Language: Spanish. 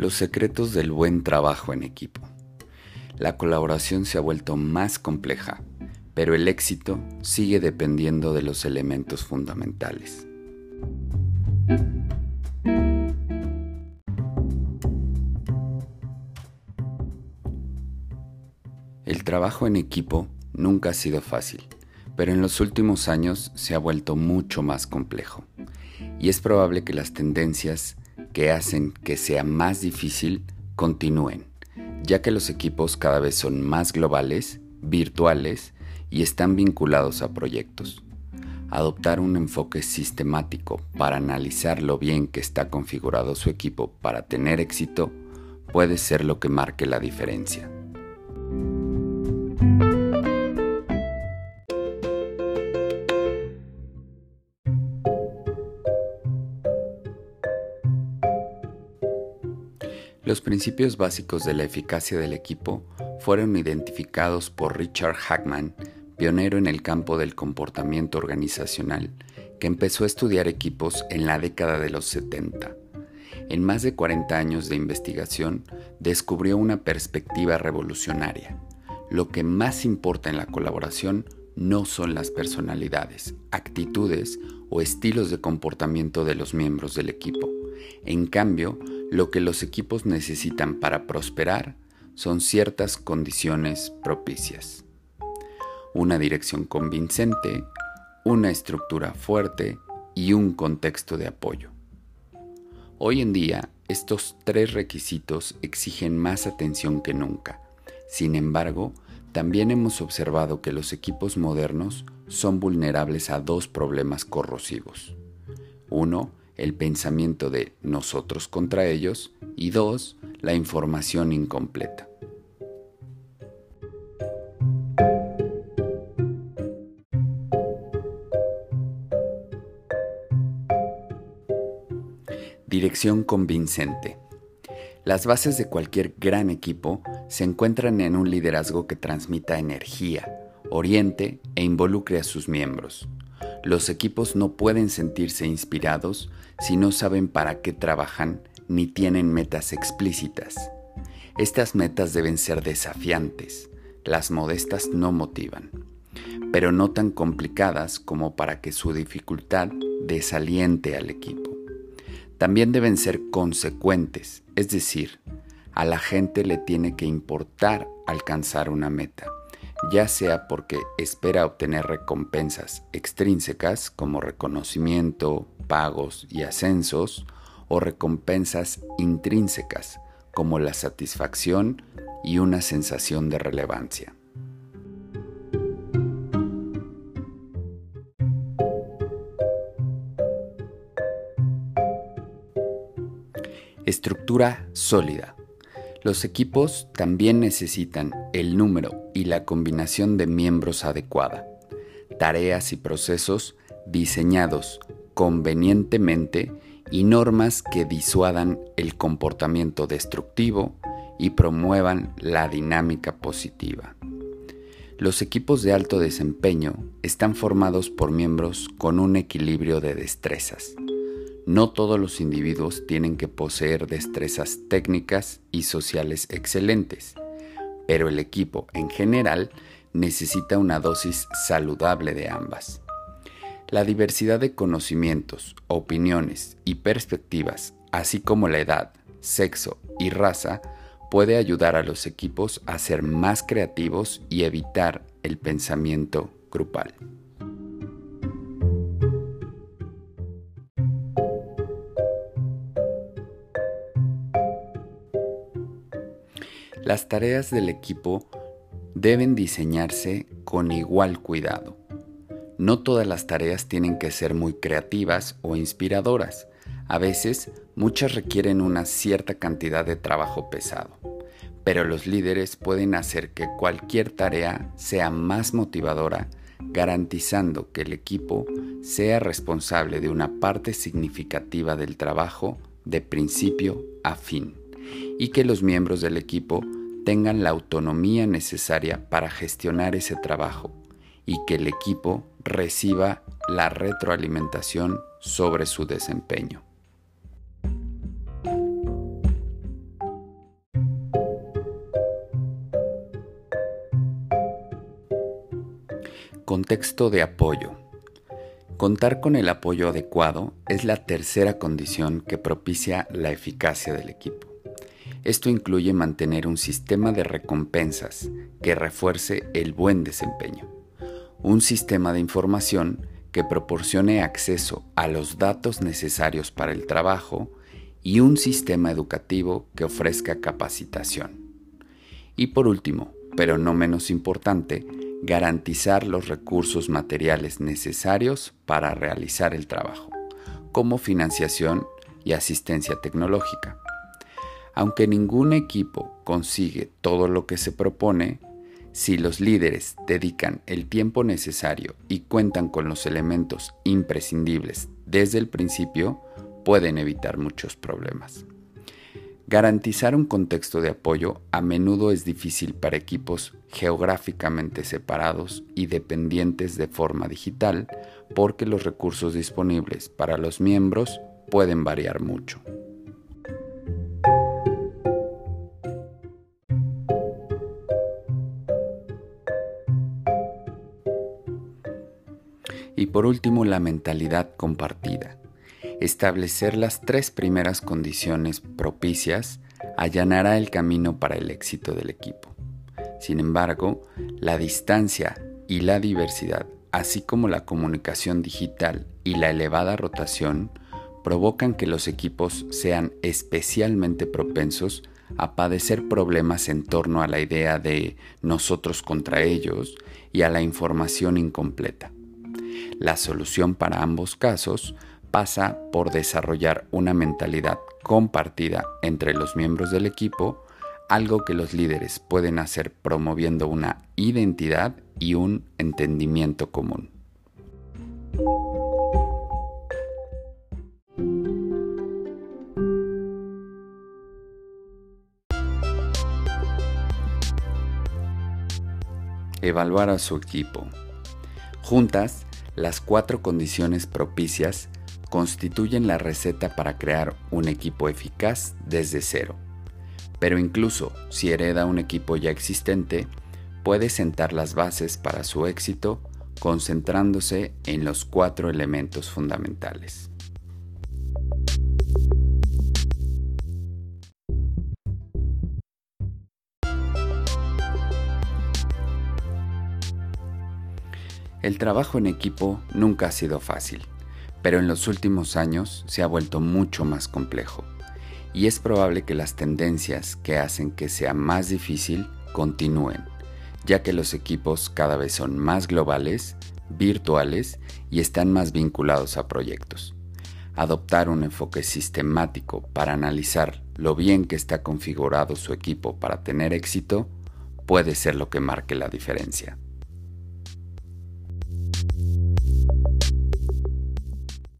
Los secretos del buen trabajo en equipo. La colaboración se ha vuelto más compleja, pero el éxito sigue dependiendo de los elementos fundamentales. El trabajo en equipo nunca ha sido fácil, pero en los últimos años se ha vuelto mucho más complejo. Y es probable que las tendencias que hacen que sea más difícil continúen, ya que los equipos cada vez son más globales, virtuales y están vinculados a proyectos. Adoptar un enfoque sistemático para analizar lo bien que está configurado su equipo para tener éxito puede ser lo que marque la diferencia. Los principios básicos de la eficacia del equipo fueron identificados por Richard Hackman, pionero en el campo del comportamiento organizacional, que empezó a estudiar equipos en la década de los 70. En más de 40 años de investigación, descubrió una perspectiva revolucionaria. Lo que más importa en la colaboración no son las personalidades, actitudes o estilos de comportamiento de los miembros del equipo. En cambio, lo que los equipos necesitan para prosperar son ciertas condiciones propicias. Una dirección convincente, una estructura fuerte y un contexto de apoyo. Hoy en día, estos tres requisitos exigen más atención que nunca. Sin embargo, también hemos observado que los equipos modernos son vulnerables a dos problemas corrosivos. Uno, el pensamiento de nosotros contra ellos y dos, la información incompleta. Dirección convincente. Las bases de cualquier gran equipo se encuentran en un liderazgo que transmita energía, oriente e involucre a sus miembros. Los equipos no pueden sentirse inspirados si no saben para qué trabajan ni tienen metas explícitas. Estas metas deben ser desafiantes, las modestas no motivan, pero no tan complicadas como para que su dificultad desaliente al equipo. También deben ser consecuentes, es decir, a la gente le tiene que importar alcanzar una meta ya sea porque espera obtener recompensas extrínsecas como reconocimiento, pagos y ascensos, o recompensas intrínsecas como la satisfacción y una sensación de relevancia. Estructura sólida. Los equipos también necesitan el número y la combinación de miembros adecuada, tareas y procesos diseñados convenientemente y normas que disuadan el comportamiento destructivo y promuevan la dinámica positiva. Los equipos de alto desempeño están formados por miembros con un equilibrio de destrezas, no todos los individuos tienen que poseer destrezas técnicas y sociales excelentes, pero el equipo en general necesita una dosis saludable de ambas. La diversidad de conocimientos, opiniones y perspectivas, así como la edad, sexo y raza, puede ayudar a los equipos a ser más creativos y evitar el pensamiento grupal. Las tareas del equipo deben diseñarse con igual cuidado. No todas las tareas tienen que ser muy creativas o inspiradoras. A veces, muchas requieren una cierta cantidad de trabajo pesado. Pero los líderes pueden hacer que cualquier tarea sea más motivadora, garantizando que el equipo sea responsable de una parte significativa del trabajo de principio a fin y que los miembros del equipo tengan la autonomía necesaria para gestionar ese trabajo y que el equipo reciba la retroalimentación sobre su desempeño. Contexto de apoyo. Contar con el apoyo adecuado es la tercera condición que propicia la eficacia del equipo. Esto incluye mantener un sistema de recompensas que refuerce el buen desempeño un sistema de información que proporcione acceso a los datos necesarios para el trabajo y un sistema educativo que ofrezca capacitación. Y por último, pero no menos importante, garantizar los recursos materiales necesarios para realizar el trabajo, como financiación y asistencia tecnológica. Aunque ningún equipo consigue todo lo que se propone, si los líderes dedican el tiempo necesario y cuentan con los elementos imprescindibles desde el principio, pueden evitar muchos problemas. Garantizar un contexto de apoyo a menudo es difícil para equipos geográficamente separados y dependientes de forma digital porque los recursos disponibles para los miembros pueden variar mucho. Y por último, la mentalidad compartida. Establecer las tres primeras condiciones propicias allanará el camino para el éxito del equipo. Sin embargo, la distancia y la diversidad, así como la comunicación digital y la elevada rotación, provocan que los equipos sean especialmente propensos a padecer problemas en torno a la idea de nosotros contra ellos y a la información incompleta. La solución para ambos casos pasa por desarrollar una mentalidad compartida entre los miembros del equipo, algo que los líderes pueden hacer promoviendo una identidad y un entendimiento común. Evaluar a su equipo. Juntas, las cuatro condiciones propicias constituyen la receta para crear un equipo eficaz desde cero. Pero incluso si hereda un equipo ya existente, puede sentar las bases para su éxito concentrándose en los cuatro elementos fundamentales. El trabajo en equipo nunca ha sido fácil, pero en los últimos años se ha vuelto mucho más complejo y es probable que las tendencias que hacen que sea más difícil continúen, ya que los equipos cada vez son más globales, virtuales y están más vinculados a proyectos. Adoptar un enfoque sistemático para analizar lo bien que está configurado su equipo para tener éxito puede ser lo que marque la diferencia.